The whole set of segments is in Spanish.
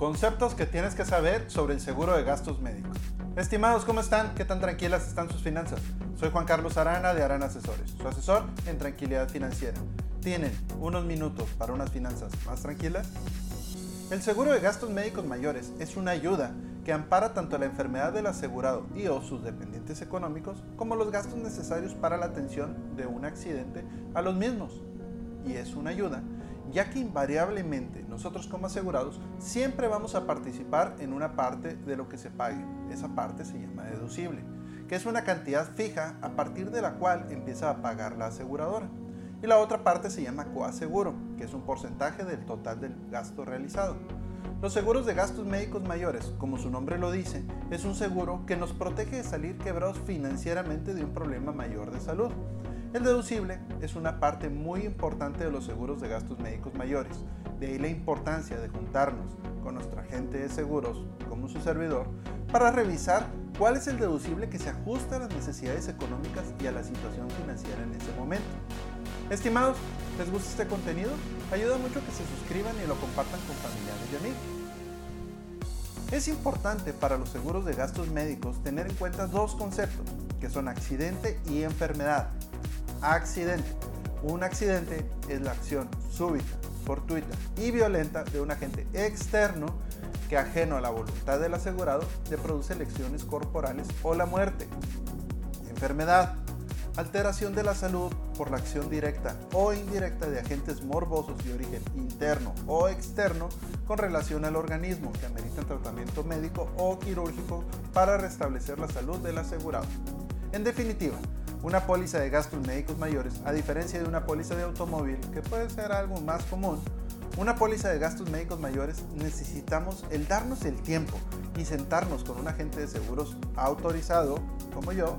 Conceptos que tienes que saber sobre el seguro de gastos médicos. Estimados, ¿cómo están? ¿Qué tan tranquilas están sus finanzas? Soy Juan Carlos Arana de Arana Asesores, su asesor en tranquilidad financiera. ¿Tienen unos minutos para unas finanzas más tranquilas? El seguro de gastos médicos mayores es una ayuda que ampara tanto la enfermedad del asegurado y o sus dependientes económicos como los gastos necesarios para la atención de un accidente a los mismos. Y es una ayuda ya que invariablemente nosotros como asegurados siempre vamos a participar en una parte de lo que se pague. Esa parte se llama deducible, que es una cantidad fija a partir de la cual empieza a pagar la aseguradora. Y la otra parte se llama coaseguro, que es un porcentaje del total del gasto realizado. Los seguros de gastos médicos mayores, como su nombre lo dice, es un seguro que nos protege de salir quebrados financieramente de un problema mayor de salud. El deducible es una parte muy importante de los seguros de gastos médicos mayores, de ahí la importancia de juntarnos con nuestra agente de seguros, como su servidor, para revisar cuál es el deducible que se ajusta a las necesidades económicas y a la situación financiera en ese momento. Estimados, ¿les gusta este contenido? Ayuda mucho que se suscriban y lo compartan con familiares y amigos. Es importante para los seguros de gastos médicos tener en cuenta dos conceptos, que son accidente y enfermedad, accidente. Un accidente es la acción súbita, fortuita y violenta de un agente externo que ajeno a la voluntad del asegurado le produce lesiones corporales o la muerte. Enfermedad. Alteración de la salud por la acción directa o indirecta de agentes morbosos de origen interno o externo con relación al organismo que ameritan tratamiento médico o quirúrgico para restablecer la salud del asegurado. En definitiva, una póliza de gastos médicos mayores, a diferencia de una póliza de automóvil, que puede ser algo más común, una póliza de gastos médicos mayores necesitamos el darnos el tiempo y sentarnos con un agente de seguros autorizado, como yo,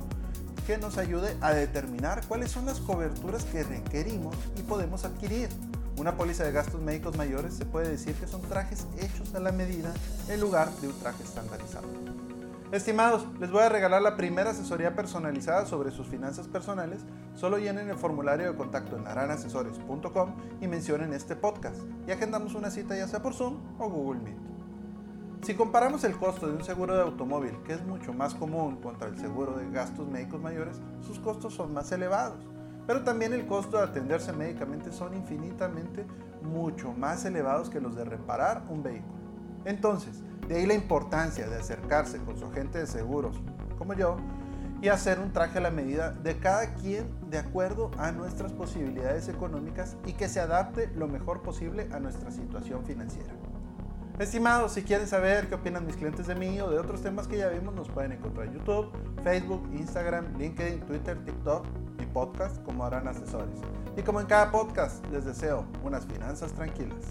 que nos ayude a determinar cuáles son las coberturas que requerimos y podemos adquirir. Una póliza de gastos médicos mayores se puede decir que son trajes hechos a la medida en lugar de un traje estandarizado. Estimados, les voy a regalar la primera asesoría personalizada sobre sus finanzas personales. Solo llenen el formulario de contacto en aranasesores.com y mencionen este podcast y agendamos una cita ya sea por Zoom o Google Meet. Si comparamos el costo de un seguro de automóvil, que es mucho más común contra el seguro de gastos médicos mayores, sus costos son más elevados. Pero también el costo de atenderse médicamente son infinitamente mucho más elevados que los de reparar un vehículo. Entonces, de ahí la importancia de acercarse con su agente de seguros, como yo, y hacer un traje a la medida de cada quien de acuerdo a nuestras posibilidades económicas y que se adapte lo mejor posible a nuestra situación financiera. Estimados, si quieren saber qué opinan mis clientes de mí o de otros temas que ya vimos, nos pueden encontrar en YouTube, Facebook, Instagram, LinkedIn, Twitter, TikTok y podcast como harán asesores. Y como en cada podcast, les deseo unas finanzas tranquilas.